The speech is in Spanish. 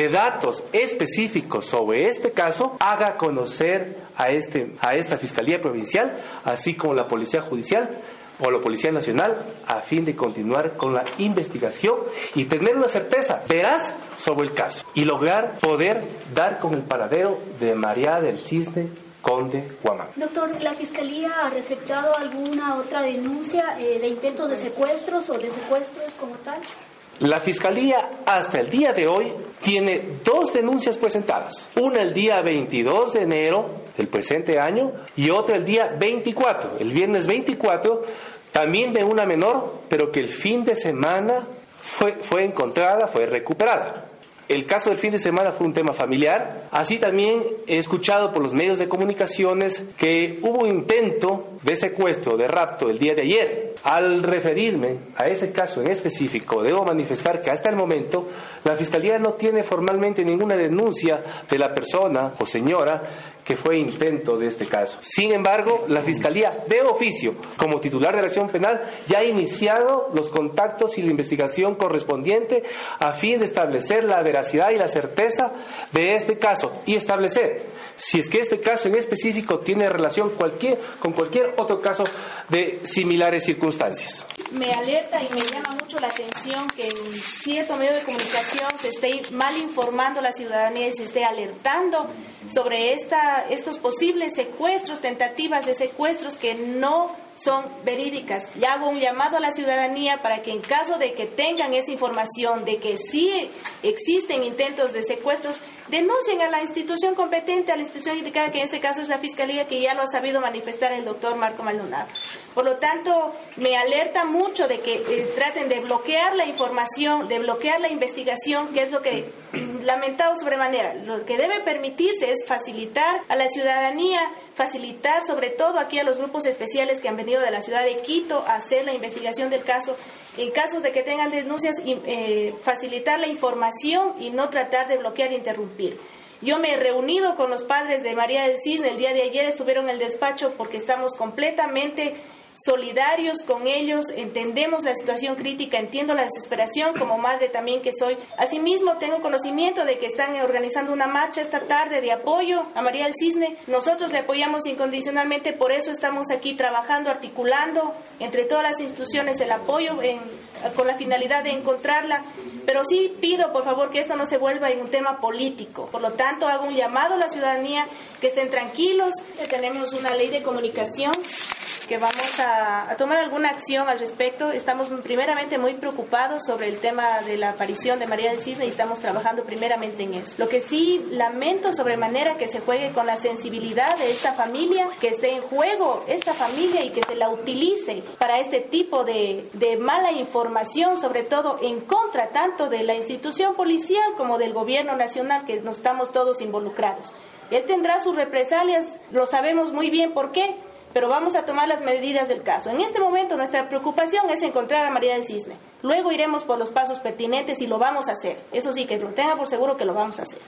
de datos específicos sobre este caso, haga conocer a, este, a esta Fiscalía Provincial, así como la Policía Judicial, o la Policía Nacional a fin de continuar con la investigación y tener una certeza veraz sobre el caso y lograr poder dar con el paradero de María del Cisne Conde Guamán. Doctor, ¿la Fiscalía ha receptado alguna otra denuncia eh, de intentos de secuestros o de secuestros como tal? La Fiscalía hasta el día de hoy tiene dos denuncias presentadas. Una el día 22 de enero del presente año y otra el día 24, el viernes 24, también de una menor, pero que el fin de semana fue, fue encontrada, fue recuperada. El caso del fin de semana fue un tema familiar. Así también he escuchado por los medios de comunicaciones que hubo intento de secuestro, de rapto el día de ayer. Al referirme a ese caso en específico, debo manifestar que hasta el momento la Fiscalía no tiene formalmente ninguna denuncia de la persona o señora que fue intento de este caso. Sin embargo, la Fiscalía de oficio, como titular de la acción penal, ya ha iniciado los contactos y la investigación correspondiente a fin de establecer la veracidad y la certeza de este caso y establecer si es que este caso en específico tiene relación cualquier, con cualquier otro caso de similares circunstancias. Me alerta y me llama mucho la atención que en cierto medio de comunicación se esté mal informando a la ciudadanía y se esté alertando sobre esta, estos posibles secuestros, tentativas de secuestros que no son verídicas. Y hago un llamado a la ciudadanía para que en caso de que tengan esa información de que sí existen intentos de secuestros, denuncien a la institución competente, a la institución indicada, que en este caso es la Fiscalía, que ya lo ha sabido manifestar el doctor Marco Maldonado. Por lo tanto, me alerta mucho de que eh, traten de bloquear la información, de bloquear la investigación, que es lo que mm, lamentado sobremanera. Lo que debe permitirse es facilitar a la ciudadanía, facilitar sobre todo aquí a los grupos especiales que han venido de la ciudad de Quito a hacer la investigación del caso en caso de que tengan denuncias, eh, facilitar la información y no tratar de bloquear e interrumpir. Yo me he reunido con los padres de María del Cisne el día de ayer, estuvieron en el despacho porque estamos completamente solidarios con ellos, entendemos la situación crítica, entiendo la desesperación como madre también que soy. Asimismo, tengo conocimiento de que están organizando una marcha esta tarde de apoyo a María del Cisne. Nosotros le apoyamos incondicionalmente, por eso estamos aquí trabajando, articulando entre todas las instituciones el apoyo con la finalidad de encontrarla. Pero sí pido, por favor, que esto no se vuelva en un tema político. Por lo tanto, hago un llamado a la ciudadanía que estén tranquilos. Tenemos una ley de comunicación que vamos a, tomar alguna acción al respecto. Estamos primeramente muy preocupados sobre el tema de la aparición de María del Cisne y estamos trabajando primeramente en eso. Lo que sí lamento sobremanera que se juegue con la sensibilidad de esta familia, que esté en juego esta familia y que se la utilice para este tipo de, de mala información, sobre todo en contra tanto de la institución policial como del gobierno nacional, que nos estamos todos involucrados. Él tendrá sus represalias, lo sabemos muy bien por qué, pero vamos a tomar las medidas del caso. En este momento nuestra preocupación es encontrar a María del Cisne. Luego iremos por los pasos pertinentes y lo vamos a hacer. Eso sí, que lo tenga por seguro que lo vamos a hacer.